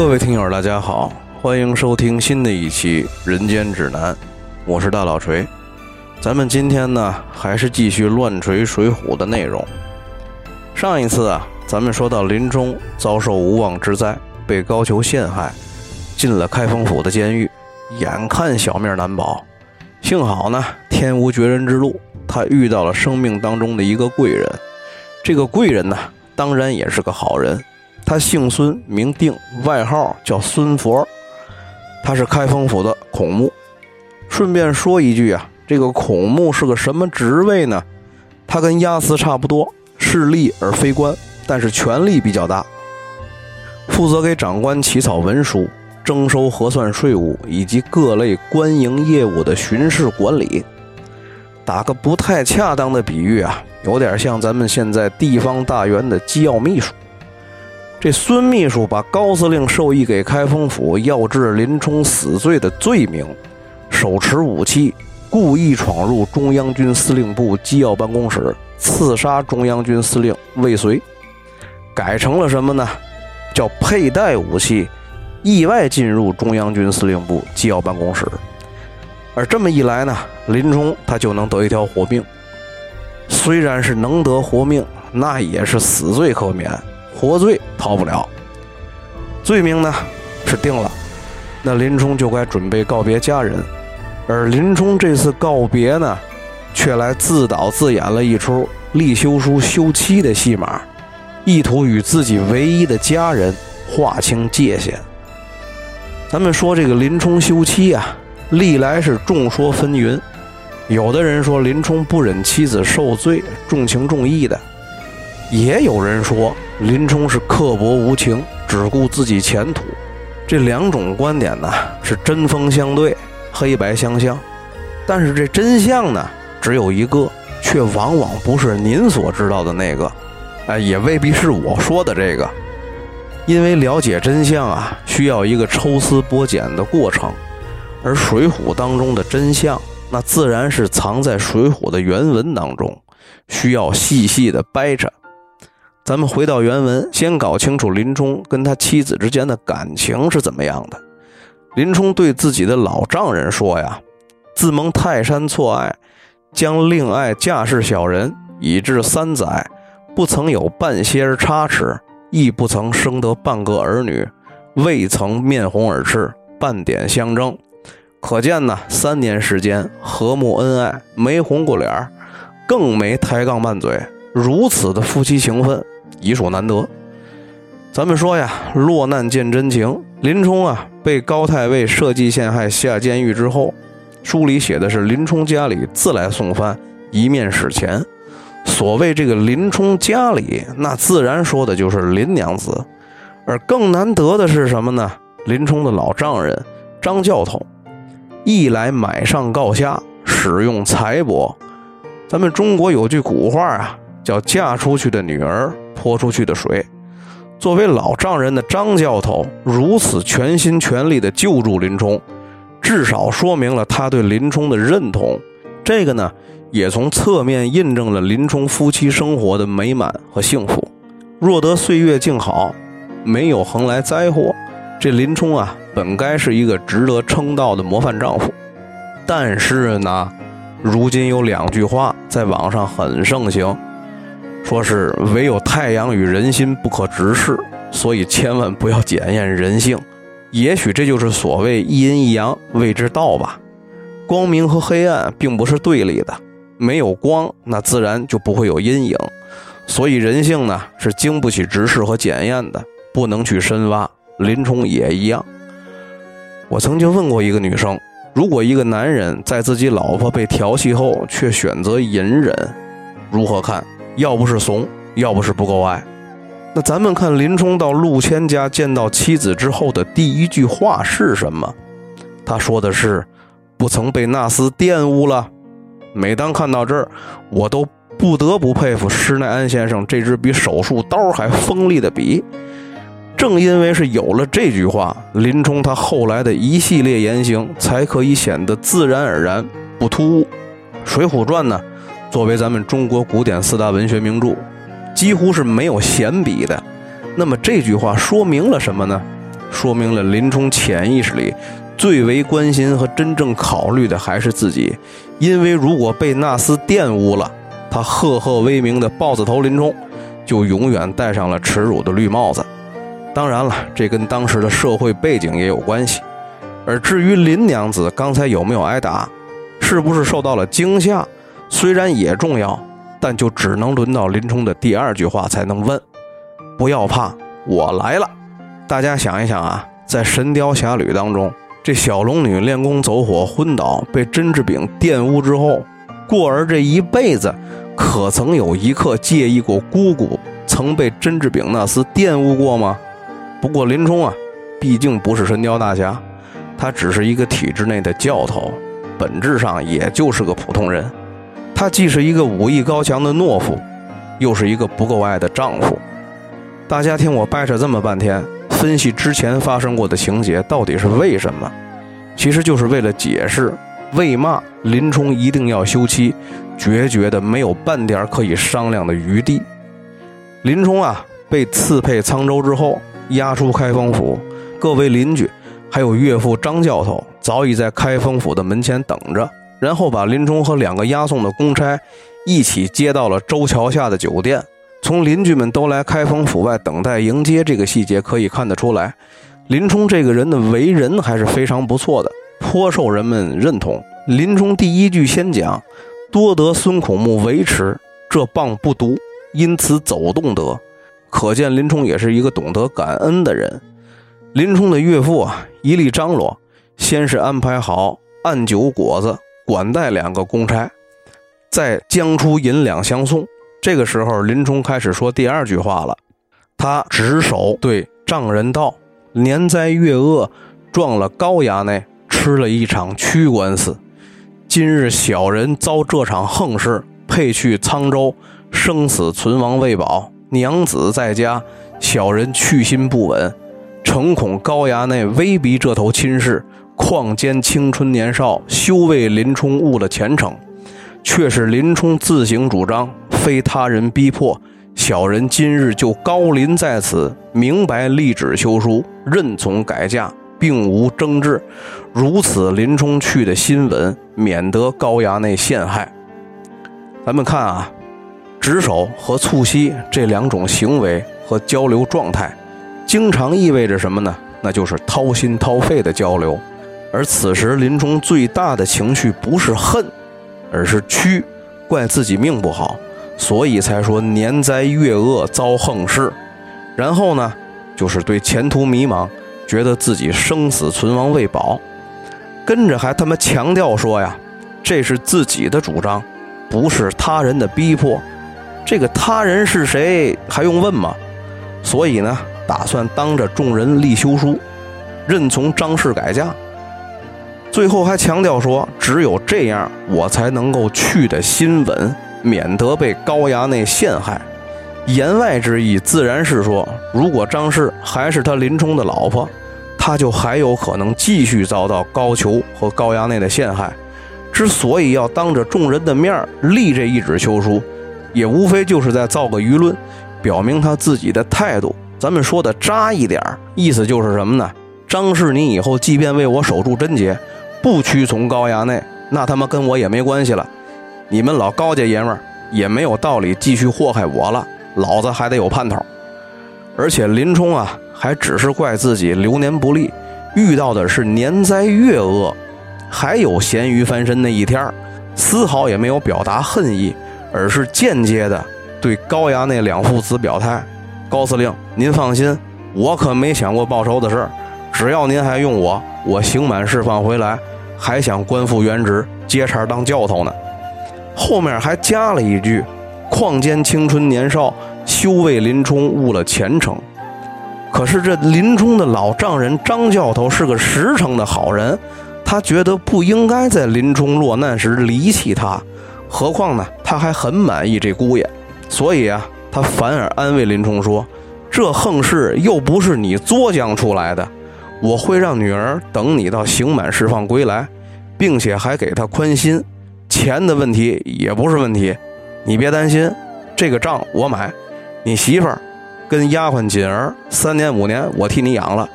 各位听友，大家好，欢迎收听新的一期《人间指南》，我是大老锤。咱们今天呢，还是继续乱锤水浒的内容。上一次啊，咱们说到林冲遭受无妄之灾，被高俅陷害，进了开封府的监狱，眼看小命难保。幸好呢，天无绝人之路，他遇到了生命当中的一个贵人。这个贵人呢，当然也是个好人。他姓孙，名定，外号叫孙佛。他是开封府的孔目。顺便说一句啊，这个孔目是个什么职位呢？他跟押司差不多，是吏而非官，但是权力比较大，负责给长官起草文书。征收核算税务以及各类官营业务的巡视管理，打个不太恰当的比喻啊，有点像咱们现在地方大员的机要秘书。这孙秘书把高司令授意给开封府要治林冲死罪的罪名，手持武器，故意闯入中央军司令部机要办公室，刺杀中央军司令魏遂，改成了什么呢？叫佩戴武器。意外进入中央军司令部机要办公室，而这么一来呢，林冲他就能得一条活命。虽然是能得活命，那也是死罪可免，活罪逃不了。罪名呢是定了，那林冲就该准备告别家人。而林冲这次告别呢，却来自导自演了一出立休书休妻的戏码，意图与自己唯一的家人划清界限。咱们说这个林冲休妻啊，历来是众说纷纭。有的人说林冲不忍妻子受罪，重情重义的；也有人说林冲是刻薄无情，只顾自己前途。这两种观点呢是针锋相对，黑白相向。但是这真相呢只有一个，却往往不是您所知道的那个，哎，也未必是我说的这个。因为了解真相啊，需要一个抽丝剥茧的过程，而《水浒》当中的真相，那自然是藏在《水浒》的原文当中，需要细细的掰扯。咱们回到原文，先搞清楚林冲跟他妻子之间的感情是怎么样的。林冲对自己的老丈人说呀：“自蒙泰山错爱，将令爱嫁侍小人，以至三载，不曾有半些差池。”亦不曾生得半个儿女，未曾面红耳赤，半点相争。可见呢，三年时间和睦恩爱，没红过脸，更没抬杠拌嘴，如此的夫妻情分，已属难得。咱们说呀，落难见真情。林冲啊，被高太尉设计陷害下监狱之后，书里写的是林冲家里自来送饭，一面使钱。所谓这个林冲家里，那自然说的就是林娘子，而更难得的是什么呢？林冲的老丈人张教头，一来买上告下，使用财帛。咱们中国有句古话啊，叫“嫁出去的女儿泼出去的水”。作为老丈人的张教头，如此全心全力的救助林冲，至少说明了他对林冲的认同。这个呢？也从侧面印证了林冲夫妻生活的美满和幸福。若得岁月静好，没有横来灾祸，这林冲啊，本该是一个值得称道的模范丈夫。但是呢，如今有两句话在网上很盛行，说是唯有太阳与人心不可直视，所以千万不要检验人性。也许这就是所谓一阴一阳谓之道吧。光明和黑暗并不是对立的。没有光，那自然就不会有阴影，所以人性呢是经不起直视和检验的，不能去深挖。林冲也一样。我曾经问过一个女生，如果一个男人在自己老婆被调戏后却选择隐忍，如何看？要不是怂，要不是不够爱。那咱们看林冲到陆谦家见到妻子之后的第一句话是什么？他说的是：“不曾被那厮玷污了。”每当看到这儿，我都不得不佩服施耐庵先生这支比手术刀还锋利的笔。正因为是有了这句话，林冲他后来的一系列言行才可以显得自然而然，不突兀。《水浒传》呢，作为咱们中国古典四大文学名著，几乎是没有闲笔的。那么这句话说明了什么呢？说明了林冲潜意识里最为关心和真正考虑的还是自己。因为如果被那厮玷污了，他赫赫威名的豹子头林冲就永远戴上了耻辱的绿帽子。当然了，这跟当时的社会背景也有关系。而至于林娘子刚才有没有挨打，是不是受到了惊吓，虽然也重要，但就只能轮到林冲的第二句话才能问：“不要怕，我来了。”大家想一想啊，在《神雕侠侣》当中，这小龙女练功走火昏倒，被甄志炳玷污之后，过儿这一辈子，可曾有一刻介意过姑姑曾被甄志炳那厮玷污过吗？不过林冲啊，毕竟不是神雕大侠，他只是一个体制内的教头，本质上也就是个普通人。他既是一个武艺高强的懦夫，又是一个不够爱的丈夫。大家听我掰扯这么半天，分析之前发生过的情节到底是为什么？其实就是为了解释为嘛林冲一定要休妻，决绝的没有半点可以商量的余地。林冲啊，被刺配沧州之后。押出开封府，各位邻居还有岳父张教头早已在开封府的门前等着，然后把林冲和两个押送的公差一起接到了周桥下的酒店。从邻居们都来开封府外等待迎接这个细节可以看得出来，林冲这个人的为人还是非常不错的，颇受人们认同。林冲第一句先讲：“多得孙孔目维持，这棒不毒，因此走动得。”可见林冲也是一个懂得感恩的人。林冲的岳父啊，一力张罗，先是安排好按酒果子管带两个公差，再将出银两相送。这个时候，林冲开始说第二句话了。他执手对丈人道：“年灾月恶，撞了高衙内，吃了一场屈官司。今日小人遭这场横事，配去沧州，生死存亡未保。”娘子在家，小人去心不稳，诚恐高衙内威逼这头亲事，况兼青春年少，休为林冲误了前程。却是林冲自行主张，非他人逼迫。小人今日就高临在此，明白立旨休书，任从改嫁，并无争执。如此，林冲去的新闻，免得高衙内陷害。咱们看啊。执手和促膝这两种行为和交流状态，经常意味着什么呢？那就是掏心掏肺的交流。而此时林冲最大的情绪不是恨，而是屈，怪自己命不好，所以才说年灾月恶遭横事。然后呢，就是对前途迷茫，觉得自己生死存亡未保。跟着还他妈强调说呀，这是自己的主张，不是他人的逼迫。这个他人是谁，还用问吗？所以呢，打算当着众人立休书，任从张氏改嫁。最后还强调说，只有这样，我才能够去的心稳，免得被高衙内陷害。言外之意自然是说，如果张氏还是他林冲的老婆，他就还有可能继续遭到高俅和高衙内的陷害。之所以要当着众人的面立这一纸休书。也无非就是在造个舆论，表明他自己的态度。咱们说的扎一点意思就是什么呢？张氏，你以后即便为我守住贞洁，不屈从高衙内，那他妈跟我也没关系了。你们老高家爷们儿也没有道理继续祸害我了，老子还得有盼头。而且林冲啊，还只是怪自己流年不利，遇到的是年灾月恶，还有咸鱼翻身那一天儿丝毫也没有表达恨意。而是间接的对高衙内两父子表态：“高司令，您放心，我可没想过报仇的事儿。只要您还用我，我刑满释放回来，还想官复原职，接茬当教头呢。”后面还加了一句：“况兼青春年少，休为林冲误了前程。”可是这林冲的老丈人张教头是个实诚的好人，他觉得不应该在林冲落难时离弃他。何况呢，他还很满意这姑爷，所以啊，他反而安慰林冲说：“这横事又不是你作将出来的，我会让女儿等你到刑满释放归来，并且还给她宽心，钱的问题也不是问题，你别担心，这个账我买，你媳妇儿跟丫鬟锦儿三年五年我替你养了，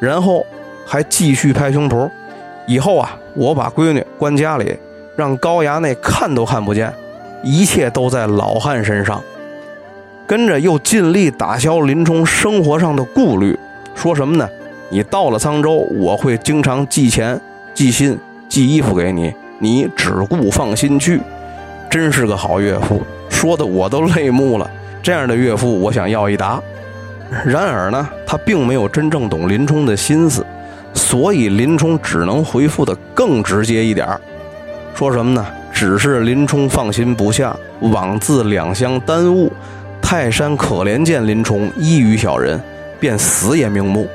然后还继续拍胸脯，以后啊，我把闺女关家里，让高衙内看都看不见，一切都在老汉身上。跟着又尽力打消林冲生活上的顾虑，说什么呢？你到了沧州，我会经常寄钱、寄信、寄衣服给你，你只顾放心去。真是个好岳父，说的我都泪目了。这样的岳父，我想要一打。然而呢，他并没有真正懂林冲的心思，所以林冲只能回复的更直接一点儿说什么呢？只是林冲放心不下，枉自两相耽误。泰山可怜见林冲一于小人，便死也瞑目。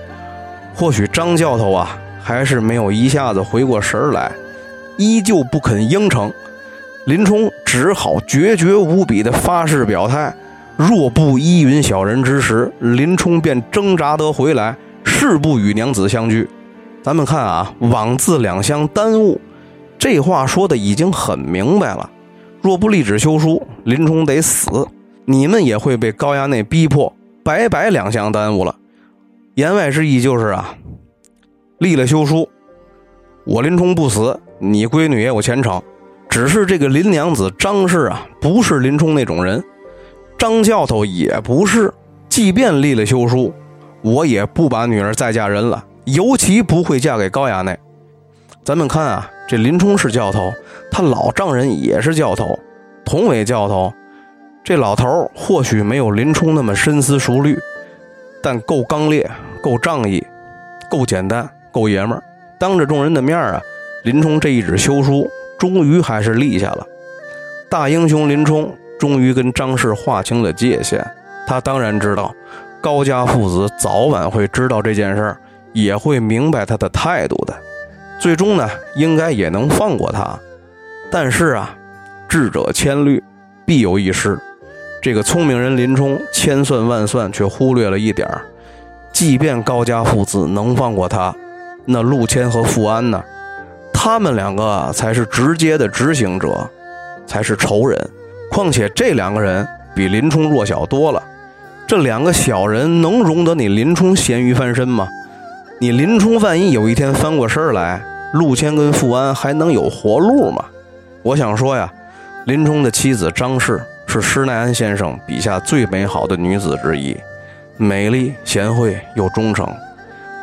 或许张教头啊，还是没有一下子回过神来，依旧不肯应承。林冲只好决绝无比的发誓表态。若不依允小人之时，林冲便挣扎得回来，誓不与娘子相聚。咱们看啊，枉自两相耽误，这话说的已经很明白了。若不立旨休书，林冲得死，你们也会被高衙内逼迫，白白两相耽误了。言外之意就是啊，立了休书，我林冲不死，你闺女也有前程。只是这个林娘子张氏啊，不是林冲那种人。张教头也不是，即便立了休书，我也不把女儿再嫁人了，尤其不会嫁给高衙内。咱们看啊，这林冲是教头，他老丈人也是教头，同为教头，这老头或许没有林冲那么深思熟虑，但够刚烈，够仗义，够简单，够爷们儿。当着众人的面啊，林冲这一纸休书，终于还是立下了。大英雄林冲。终于跟张氏划清了界限，他当然知道高家父子早晚会知道这件事儿，也会明白他的态度的。最终呢，应该也能放过他。但是啊，智者千虑，必有一失。这个聪明人林冲千算万算，却忽略了一点儿：即便高家父子能放过他，那陆谦和富安呢？他们两个才是直接的执行者，才是仇人。况且这两个人比林冲弱小多了，这两个小人能容得你林冲咸鱼翻身吗？你林冲万一有一天翻过身来，陆谦跟富安还能有活路吗？我想说呀，林冲的妻子张氏是施耐庵先生笔下最美好的女子之一，美丽贤惠又忠诚。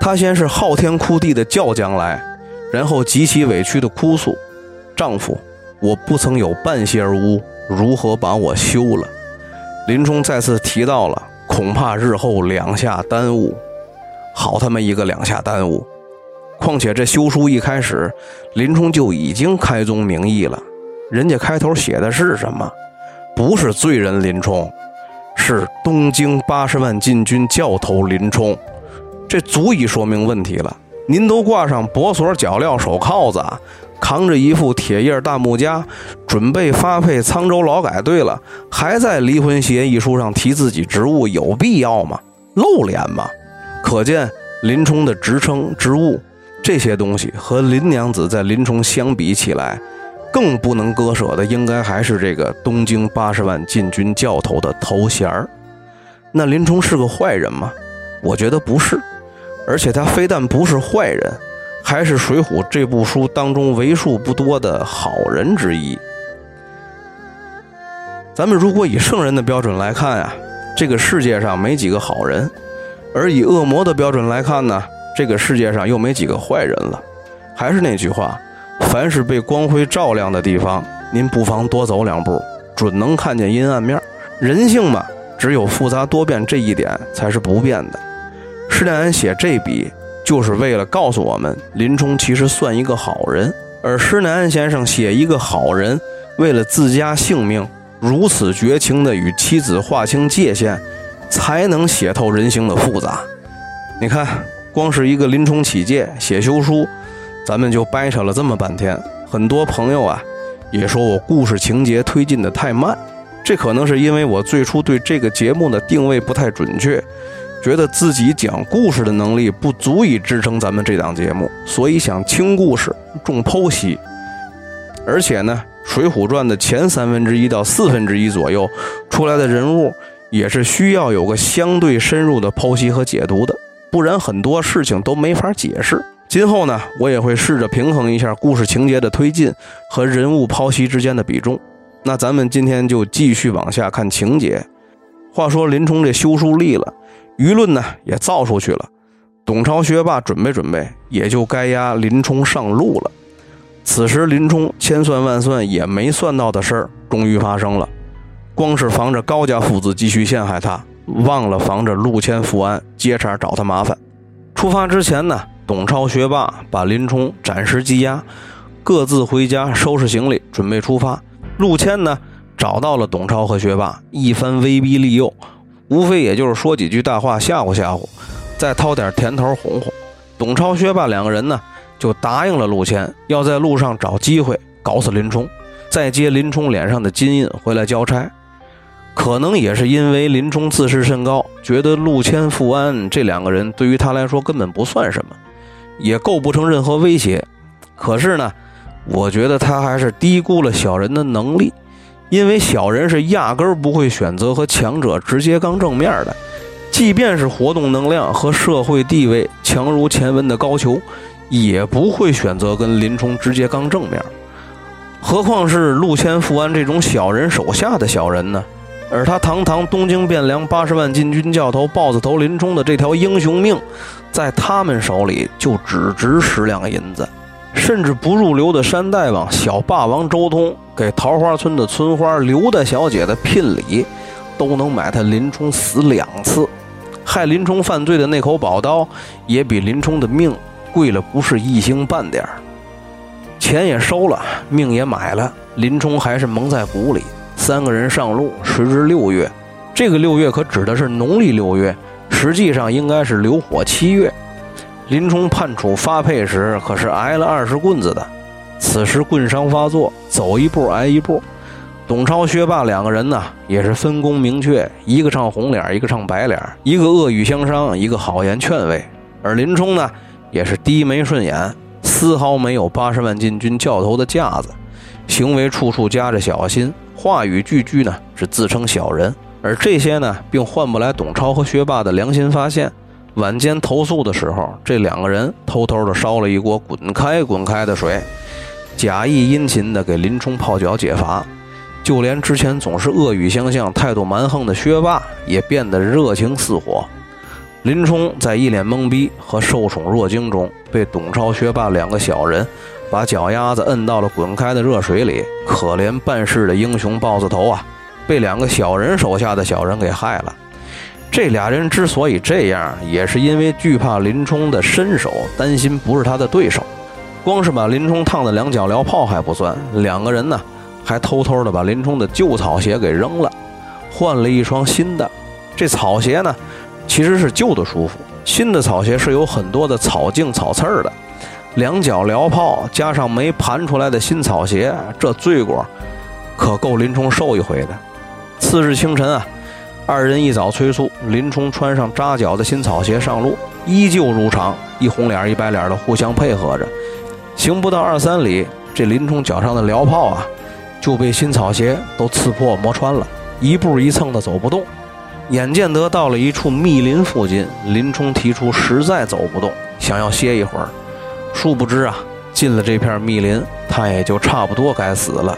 她先是昊天哭地的叫将来，然后极其委屈的哭诉：“丈夫，我不曾有半些儿污。”如何把我休了？林冲再次提到了，恐怕日后两下耽误。好他妈一个两下耽误！况且这休书一开始，林冲就已经开宗明义了。人家开头写的是什么？不是罪人林冲，是东京八十万禁军教头林冲。这足以说明问题了。您都挂上脖锁、脚镣、手铐子。扛着一副铁叶大木枷，准备发配沧州劳改队了，还在离婚协议书上提自己职务，有必要吗？露脸吗？可见林冲的职称、职务这些东西和林娘子在林冲相比起来，更不能割舍的，应该还是这个东京八十万禁军教头的头衔儿。那林冲是个坏人吗？我觉得不是，而且他非但不是坏人。还是《水浒》这部书当中为数不多的好人之一。咱们如果以圣人的标准来看呀，这个世界上没几个好人；而以恶魔的标准来看呢，这个世界上又没几个坏人了。还是那句话，凡是被光辉照亮的地方，您不妨多走两步，准能看见阴暗面。人性嘛，只有复杂多变这一点才是不变的。施耐庵写这笔。就是为了告诉我们，林冲其实算一个好人，而施耐庵先生写一个好人，为了自家性命如此绝情的与妻子划清界限，才能写透人性的复杂。你看，光是一个林冲起戒写休书，咱们就掰扯了这么半天。很多朋友啊，也说我故事情节推进的太慢，这可能是因为我最初对这个节目的定位不太准确。觉得自己讲故事的能力不足以支撑咱们这档节目，所以想轻故事重剖析。而且呢，《水浒传》的前三分之一到四分之一左右出来的人物，也是需要有个相对深入的剖析和解读的。不然很多事情都没法解释。今后呢，我也会试着平衡一下故事情节的推进和人物剖析之间的比重。那咱们今天就继续往下看情节。话说林冲这休书立了，舆论呢也造出去了。董超学霸准备准备，也就该押林冲上路了。此时林冲千算万算也没算到的事儿，终于发生了。光是防着高家父子继续陷害他，忘了防着陆谦、富安接茬找他麻烦。出发之前呢，董超学霸把林冲暂时羁押，各自回家收拾行李，准备出发。陆谦呢，找到了董超和学霸，一番威逼利诱，无非也就是说几句大话吓唬吓唬。再掏点甜头哄哄，董超、学霸两个人呢，就答应了陆谦，要在路上找机会搞死林冲，再接林冲脸上的金印回来交差。可能也是因为林冲自视甚高，觉得陆谦、富安这两个人对于他来说根本不算什么，也构不成任何威胁。可是呢，我觉得他还是低估了小人的能力，因为小人是压根儿不会选择和强者直接刚正面的。即便是活动能量和社会地位强如前文的高俅，也不会选择跟林冲直接刚正面。何况是陆谦、富安这种小人手下的小人呢？而他堂堂东京汴梁八十万禁军教头豹子头林冲的这条英雄命，在他们手里就只值十两银子，甚至不入流的山大王小霸王周通给桃花村的村花刘大小姐的聘礼，都能买他林冲死两次。害林冲犯罪的那口宝刀，也比林冲的命贵了不是一星半点儿钱也收了，命也买了，林冲还是蒙在鼓里。三个人上路，时至六月，这个六月可指的是农历六月，实际上应该是流火七月。林冲判处发配时，可是挨了二十棍子的。此时棍伤发作，走一步挨一步。董超、薛霸两个人呢，也是分工明确，一个唱红脸，一个唱白脸，一个恶语相伤，一个好言劝慰。而林冲呢，也是低眉顺眼，丝毫没有八十万禁军教头的架子，行为处处夹着小心，话语句句呢是自称小人。而这些呢，并换不来董超和薛霸的良心发现。晚间投宿的时候，这两个人偷偷的烧了一锅滚开滚开的水，假意殷勤的给林冲泡脚解乏。就连之前总是恶语相向、态度蛮横的薛霸，也变得热情似火。林冲在一脸懵逼和受宠若惊中，被董超、薛霸两个小人把脚丫子摁到了滚开的热水里。可怜办事的英雄豹子头啊，被两个小人手下的小人给害了。这俩人之所以这样，也是因为惧怕林冲的身手，担心不是他的对手。光是把林冲烫的两脚燎泡还不算，两个人呢？还偷偷的把林冲的旧草鞋给扔了，换了一双新的。这草鞋呢，其实是旧的舒服，新的草鞋是有很多的草茎、草刺儿的。两脚燎泡加上没盘出来的新草鞋，这罪过可够林冲受一回的。次日清晨啊，二人一早催促林冲穿上扎脚的新草鞋上路，依旧如常，一红脸一白脸的互相配合着。行不到二三里，这林冲脚上的燎泡啊。就被新草鞋都刺破磨穿了，一步一蹭的走不动。眼见得到了一处密林附近，林冲提出实在走不动，想要歇一会儿。殊不知啊，进了这片密林，他也就差不多该死了。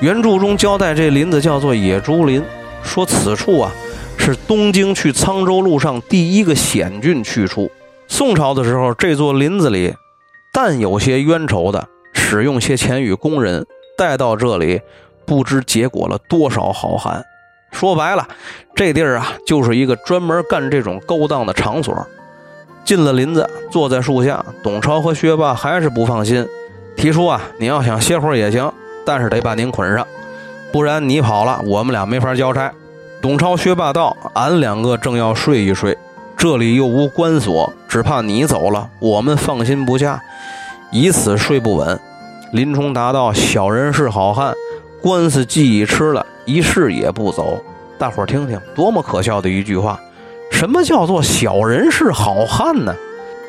原著中交代这林子叫做野猪林，说此处啊是东京去沧州路上第一个险峻去处。宋朝的时候，这座林子里，但有些冤仇的，使用些钱与工人。带到这里，不知结果了多少好汉。说白了，这地儿啊，就是一个专门干这种勾当的场所。进了林子，坐在树下，董超和薛霸还是不放心，提出啊，你要想歇会儿也行，但是得把您捆上，不然你跑了，我们俩没法交差。董超、薛霸道：“俺两个正要睡一睡，这里又无关锁，只怕你走了，我们放心不下，以此睡不稳。”林冲答道：“小人是好汉，官司既已吃了，一世也不走。”大伙儿听听，多么可笑的一句话！什么叫做小人是好汉呢？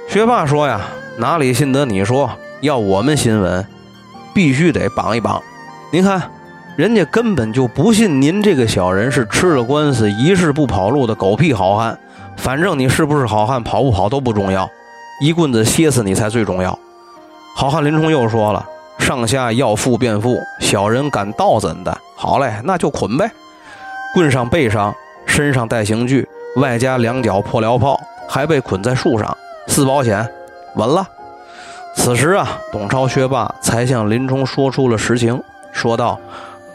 薛霸说呀：“哪里信得你说？要我们新闻，必须得绑一绑。您看，人家根本就不信您这个小人是吃了官司一世不跑路的狗屁好汉，反正你是不是好汉，跑不跑都不重要，一棍子歇死你才最重要。好汉林冲又说了：“上下要富便富，小人敢盗怎的？好嘞，那就捆呗。棍上背上，身上带刑具，外加两脚破燎炮，还被捆在树上，四保险，稳了。”此时啊，董超、薛霸才向林冲说出了实情，说道：“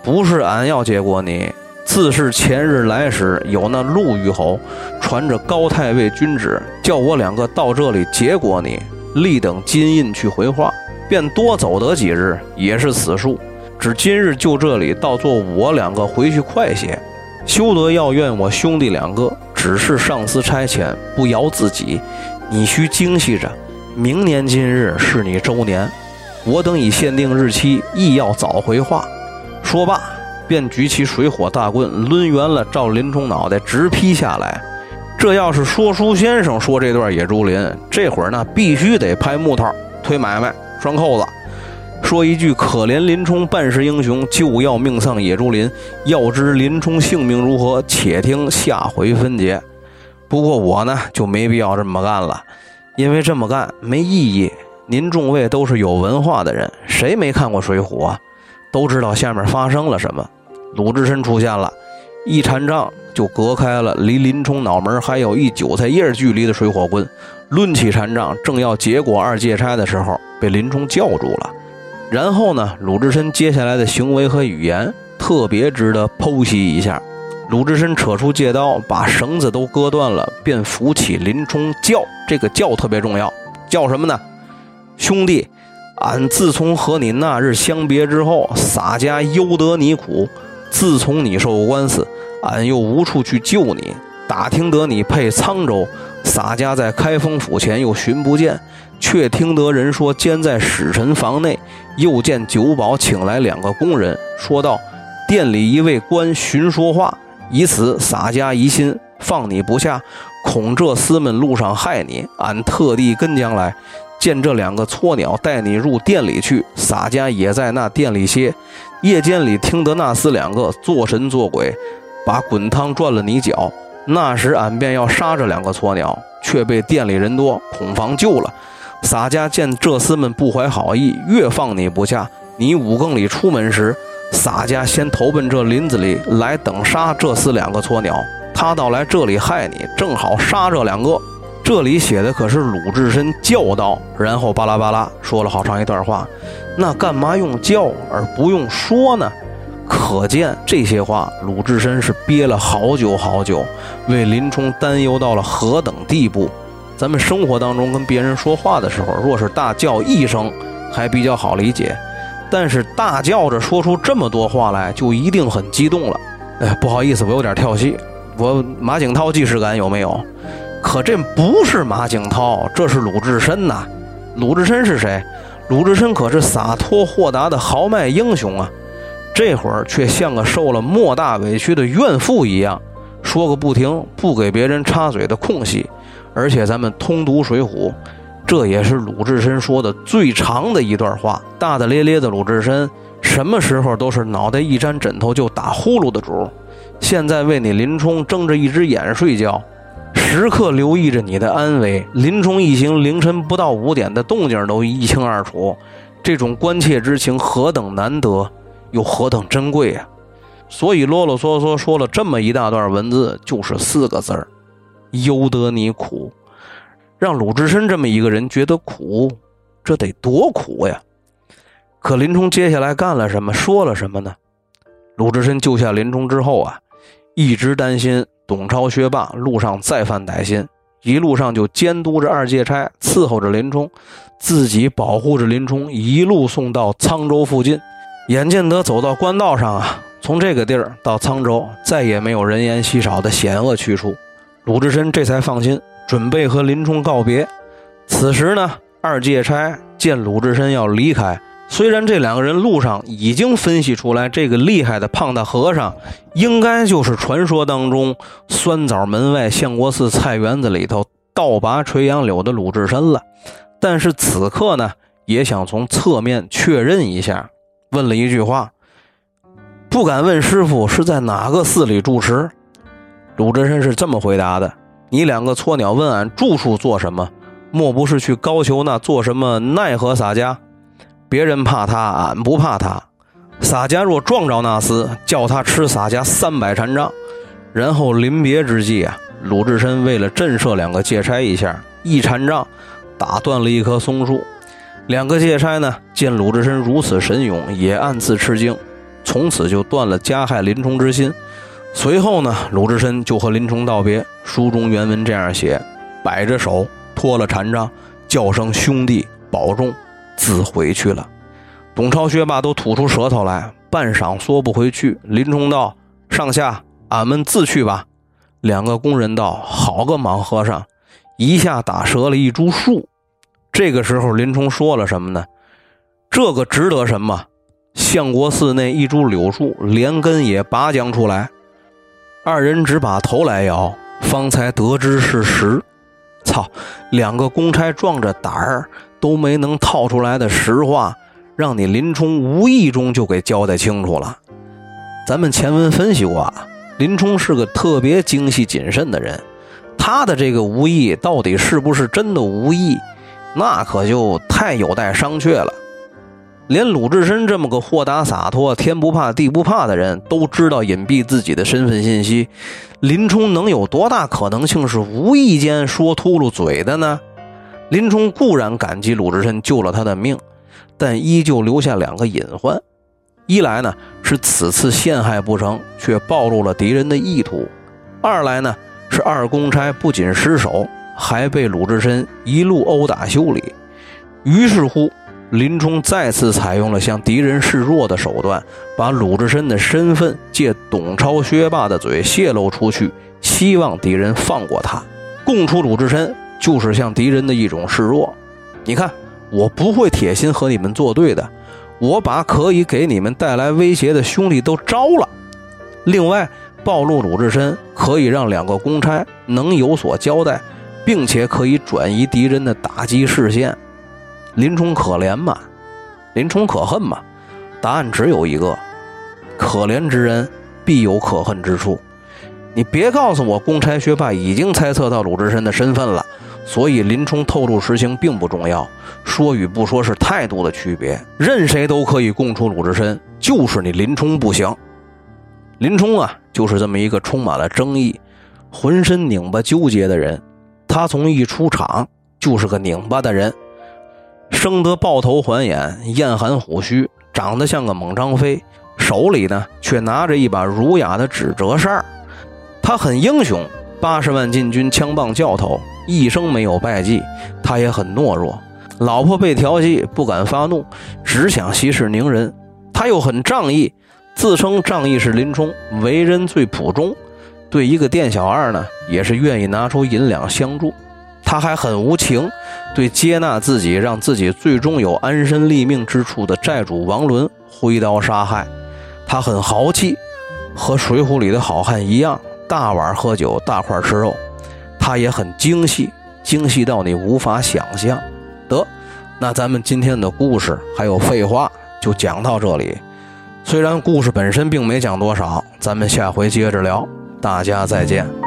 不是俺要结果你。”自是前日来时，有那陆虞侯传着高太尉君旨，叫我两个到这里结果你，立等金印去回话，便多走得几日，也是此数。只今日就这里，倒做我两个回去快些，休得要怨我兄弟两个。只是上司差遣，不饶自己，你须精细着。明年今日是你周年，我等已限定日期，亦要早回话。说罢。便举起水火大棍，抡圆了，照林冲脑袋直劈下来。这要是说书先生说这段野猪林，这会儿呢必须得拍木头、推买卖、拴扣子，说一句“可怜林冲半世英雄，就要命丧野猪林”。要知林冲性命如何，且听下回分解。不过我呢就没必要这么干了，因为这么干没意义。您众位都是有文化的人，谁没看过《水浒》啊？都知道下面发生了什么。鲁智深出现了，一禅杖就隔开了离林冲脑门还有一韭菜叶距离的水火棍。抡起禅杖，正要结果二戒差的时候，被林冲叫住了。然后呢，鲁智深接下来的行为和语言特别值得剖析一下。鲁智深扯出戒刀，把绳子都割断了，便扶起林冲叫：“这个叫特别重要，叫什么呢？兄弟！”俺自从和你那日相别之后，洒家忧得你苦。自从你受官司，俺又无处去救你。打听得你配沧州，洒家在开封府前又寻不见，却听得人说监在使臣房内。又见酒保请来两个工人，说道：店里一位官寻说话，以此洒家疑心，放你不下，恐这厮们路上害你。俺特地跟将来。见这两个撮鸟带你入店里去，洒家也在那店里歇。夜间里听得那厮两个做神做鬼，把滚汤转了你脚。那时俺便要杀这两个撮鸟，却被店里人多，恐防救了。洒家见这厮们不怀好意，越放你不下。你五更里出门时，洒家先投奔这林子里来等杀这厮两个撮鸟。他倒来这里害你，正好杀这两个。这里写的可是鲁智深叫道，然后巴拉巴拉说了好长一段话。那干嘛用叫而不用说呢？可见这些话鲁智深是憋了好久好久，为林冲担忧到了何等地步。咱们生活当中跟别人说话的时候，若是大叫一声，还比较好理解；但是大叫着说出这么多话来，就一定很激动了。哎，不好意思，我有点跳戏。我马景涛既视感有没有？可这不是马景涛，这是鲁智深呐！鲁智深是谁？鲁智深可是洒脱豁达的豪迈英雄啊！这会儿却像个受了莫大委屈的怨妇一样，说个不停，不给别人插嘴的空隙。而且咱们通读《水浒》，这也是鲁智深说的最长的一段话。大大咧咧的鲁智深，什么时候都是脑袋一沾枕头就打呼噜的主。现在为你林冲睁着一只眼睡觉。时刻留意着你的安危，林冲一行凌晨不到五点的动静都一清二楚，这种关切之情何等难得，又何等珍贵呀！所以啰啰嗦嗦说了这么一大段文字，就是四个字儿：由得你苦。让鲁智深这么一个人觉得苦，这得多苦呀！可林冲接下来干了什么，说了什么呢？鲁智深救下林冲之后啊，一直担心。董超、薛霸路上再犯歹心，一路上就监督着二界差，伺候着林冲，自己保护着林冲，一路送到沧州附近。眼见得走到官道上啊，从这个地儿到沧州，再也没有人烟稀少的险恶去处。鲁智深这才放心，准备和林冲告别。此时呢，二戒差见鲁智深要离开。虽然这两个人路上已经分析出来，这个厉害的胖大和尚应该就是传说当中酸枣门外相国寺菜园子里头倒拔垂杨柳的鲁智深了，但是此刻呢，也想从侧面确认一下，问了一句话：“不敢问师傅是在哪个寺里住持？”鲁智深是这么回答的：“你两个撮鸟问俺住处做什么？莫不是去高俅那做什么奈何洒家？别人怕他，俺不怕他。洒家若撞着那厮，叫他吃洒家三百禅杖。然后临别之际啊，鲁智深为了震慑两个借差一下，一禅杖打断了一棵松树。两个借差呢，见鲁智深如此神勇，也暗自吃惊，从此就断了加害林冲之心。随后呢，鲁智深就和林冲道别。书中原文这样写：摆着手，托了禅杖，叫声兄弟保重，自回去了。董超、薛霸都吐出舌头来，半晌缩不回去。林冲道：“上下。”俺们自去吧。两个工人道：“好个莽和尚，一下打折了一株树。”这个时候，林冲说了什么呢？这个值得什么？相国寺内一株柳树，连根也拔将出来。二人只把头来摇，方才得知是实。操！两个公差壮着胆儿都没能套出来的实话，让你林冲无意中就给交代清楚了。咱们前文分析过啊。林冲是个特别精细谨慎的人，他的这个无意到底是不是真的无意，那可就太有待商榷了。连鲁智深这么个豁达洒脱、天不怕地不怕的人都知道隐蔽自己的身份信息，林冲能有多大可能性是无意间说秃噜嘴的呢？林冲固然感激鲁智深救了他的命，但依旧留下两个隐患。一来呢是此次陷害不成，却暴露了敌人的意图；二来呢是二公差不仅失手，还被鲁智深一路殴打修理。于是乎，林冲再次采用了向敌人示弱的手段，把鲁智深的身份借董超、薛霸的嘴泄露出去，希望敌人放过他。供出鲁智深就是向敌人的一种示弱。你看，我不会铁心和你们作对的。我把可以给你们带来威胁的兄弟都招了，另外暴露鲁智深可以让两个公差能有所交代，并且可以转移敌人的打击视线。林冲可怜吗？林冲可恨吗？答案只有一个：可怜之人必有可恨之处。你别告诉我，公差薛霸已经猜测到鲁智深的身份了。所以林冲透露实情并不重要，说与不说是态度的区别。任谁都可以供出鲁智深，就是你林冲不行。林冲啊，就是这么一个充满了争议、浑身拧巴纠结的人。他从一出场就是个拧巴的人，生得豹头环眼、燕寒虎须，长得像个猛张飞，手里呢却拿着一把儒雅的纸折扇他很英雄，八十万禁军枪棒教头。一生没有败绩，他也很懦弱。老婆被调戏，不敢发怒，只想息事宁人。他又很仗义，自称仗义是林冲，为人最朴忠。对一个店小二呢，也是愿意拿出银两相助。他还很无情，对接纳自己，让自己最终有安身立命之处的债主王伦挥刀杀害。他很豪气，和《水浒》里的好汉一样，大碗喝酒，大块吃肉。他也很精细，精细到你无法想象。得，那咱们今天的故事还有废话就讲到这里。虽然故事本身并没讲多少，咱们下回接着聊。大家再见。